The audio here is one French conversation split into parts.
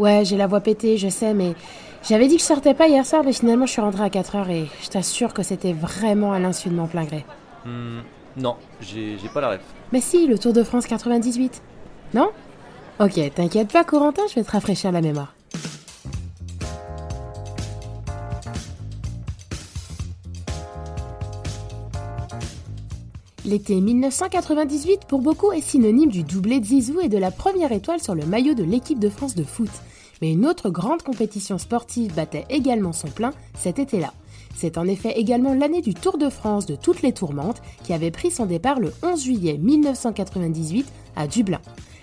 Ouais, j'ai la voix pétée, je sais, mais j'avais dit que je sortais pas hier soir, mais finalement je suis rentrée à 4h et je t'assure que c'était vraiment à l'insu de mon plein gré. Hmm, non, j'ai pas la ref. Mais si, le Tour de France 98. Non? Ok, t'inquiète pas, Corentin, je vais te rafraîchir la mémoire. L'été 1998 pour beaucoup est synonyme du doublé de Zizou et de la première étoile sur le maillot de l'équipe de France de foot. Mais une autre grande compétition sportive battait également son plein cet été-là. C'est en effet également l'année du Tour de France de toutes les tourmentes qui avait pris son départ le 11 juillet 1998 à Dublin.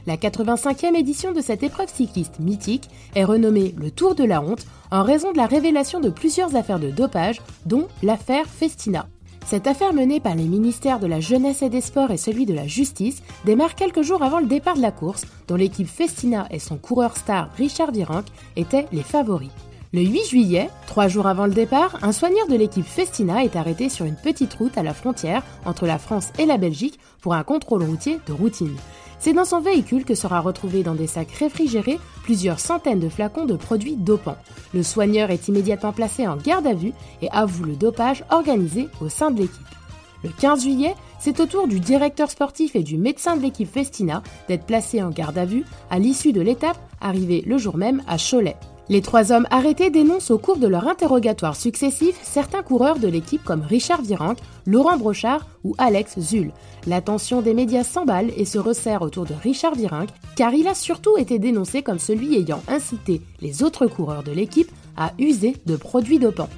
La 85e édition de cette épreuve cycliste mythique est renommée le Tour de la honte en raison de la révélation de plusieurs affaires de dopage, dont l'affaire Festina. Cette affaire menée par les ministères de la Jeunesse et des Sports et celui de la Justice démarre quelques jours avant le départ de la course, dont l'équipe Festina et son coureur star Richard Virenque étaient les favoris. Le 8 juillet, trois jours avant le départ, un soigneur de l'équipe Festina est arrêté sur une petite route à la frontière entre la France et la Belgique pour un contrôle routier de routine. C'est dans son véhicule que sera retrouvé dans des sacs réfrigérés plusieurs centaines de flacons de produits dopants. Le soigneur est immédiatement placé en garde à vue et avoue le dopage organisé au sein de l'équipe. Le 15 juillet, c'est au tour du directeur sportif et du médecin de l'équipe Festina d'être placés en garde à vue à l'issue de l'étape arrivée le jour même à Cholet. Les trois hommes arrêtés dénoncent au cours de leur interrogatoire successif certains coureurs de l'équipe comme Richard Virenque, Laurent Brochard ou Alex Zull. L'attention des médias s'emballe et se resserre autour de Richard Virenque car il a surtout été dénoncé comme celui ayant incité les autres coureurs de l'équipe à user de produits dopants.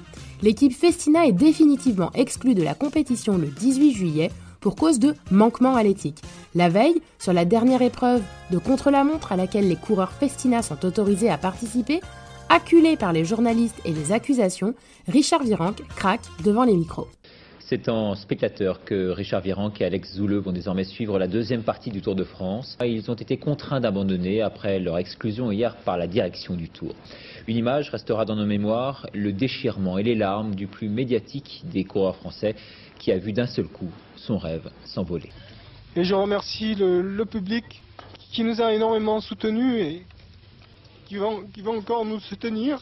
L'équipe Festina est définitivement exclue de la compétition le 18 juillet pour cause de manquement à l'éthique. La veille, sur la dernière épreuve de contre-la-montre à laquelle les coureurs Festina sont autorisés à participer, acculé par les journalistes et les accusations, Richard Virenque craque devant les micros. C'est en spectateur que Richard Virenque et Alex Zouleux vont désormais suivre la deuxième partie du Tour de France. Ils ont été contraints d'abandonner après leur exclusion hier par la direction du Tour. Une image restera dans nos mémoires, le déchirement et les larmes du plus médiatique des coureurs français qui a vu d'un seul coup son rêve s'envoler. Et je remercie le, public qui nous a énormément soutenus et qui va, qui encore nous soutenir.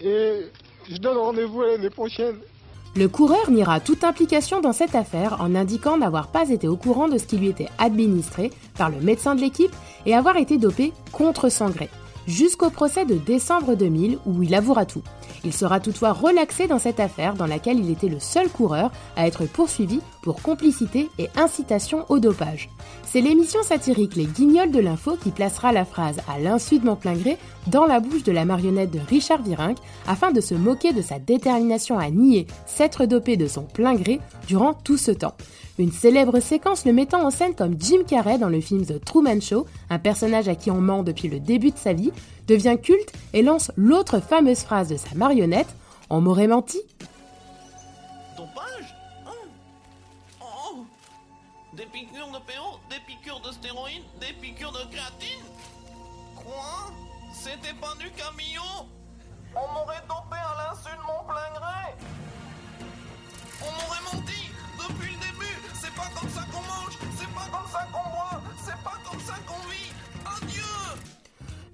Et je donne rendez-vous à l'année prochaine. Le coureur niera toute implication dans cette affaire en indiquant n'avoir pas été au courant de ce qui lui était administré par le médecin de l'équipe et avoir été dopé contre son gré, jusqu'au procès de décembre 2000 où il avouera tout. Il sera toutefois relaxé dans cette affaire dans laquelle il était le seul coureur à être poursuivi pour complicité et incitation au dopage. C'est l'émission satirique Les Guignols de l'info qui placera la phrase à l'insu de mon plein gré dans la bouche de la marionnette de Richard Virenque afin de se moquer de sa détermination à nier s'être dopé de son plein gré durant tout ce temps. Une célèbre séquence le mettant en scène comme Jim Carrey dans le film The Truman Show, un personnage à qui on ment depuis le début de sa vie, devient culte et lance l'autre fameuse phrase de sa marionnette On m'aurait menti. Des piqûres de PO, des piqûres de stéroïdes, des piqûres de créatine Quoi C'était pas du camion On m'aurait dopé à l'insu de mon plein gré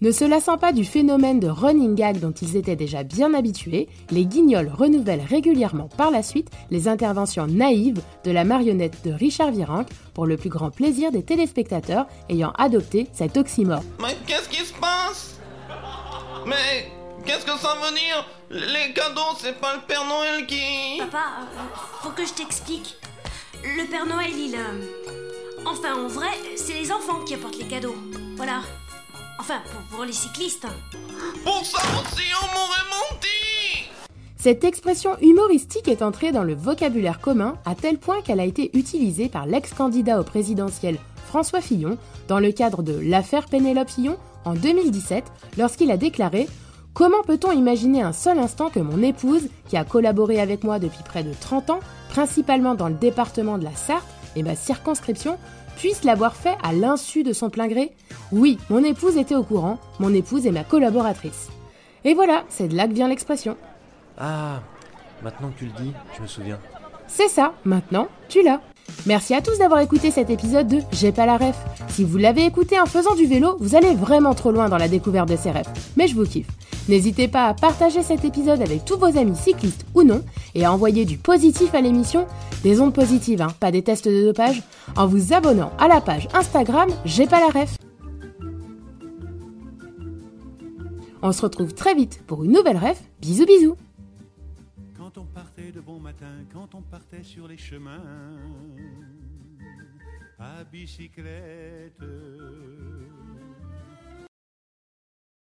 ne se lassant pas du phénomène de running gag dont ils étaient déjà bien habitués, les guignols renouvellent régulièrement par la suite les interventions naïves de la marionnette de Richard Virenque pour le plus grand plaisir des téléspectateurs ayant adopté cet oxymore. Mais qu'est-ce qui se passe? Mais qu'est-ce que ça veut dire? Les cadeaux, c'est pas le Père Noël qui... Papa, euh, faut que je t'explique. Le Père Noël, il... Euh, enfin, en vrai, c'est les enfants qui apportent les cadeaux. Voilà. Enfin, pour, les cyclistes. Pour ça aussi, on m'aurait menti Cette expression humoristique est entrée dans le vocabulaire commun à tel point qu'elle a été utilisée par l'ex-candidat au présidentiel François Fillon dans le cadre de l'affaire Pénélope Fillon en 2017 lorsqu'il a déclaré Comment peut-on imaginer un seul instant que mon épouse, qui a collaboré avec moi depuis près de 30 ans, principalement dans le département de la Sarthe et ma circonscription, puisse l'avoir fait à l'insu de son plein gré Oui, mon épouse était au courant, mon épouse est ma collaboratrice. Et voilà, c'est de là que vient l'expression. Ah, maintenant que tu le dis, je me souviens. C'est ça, maintenant, tu l'as. Merci à tous d'avoir écouté cet épisode de J'ai pas la ref. Si vous l'avez écouté en faisant du vélo, vous allez vraiment trop loin dans la découverte de ces refs. Mais je vous kiffe. N'hésitez pas à partager cet épisode avec tous vos amis cyclistes ou non et à envoyer du positif à l'émission, des ondes positives, hein, pas des tests de dopage, en vous abonnant à la page Instagram J'ai pas la ref. On se retrouve très vite pour une nouvelle ref. Bisous bisous Quand on partait de bon matin, quand on partait sur les chemins, à bicyclette.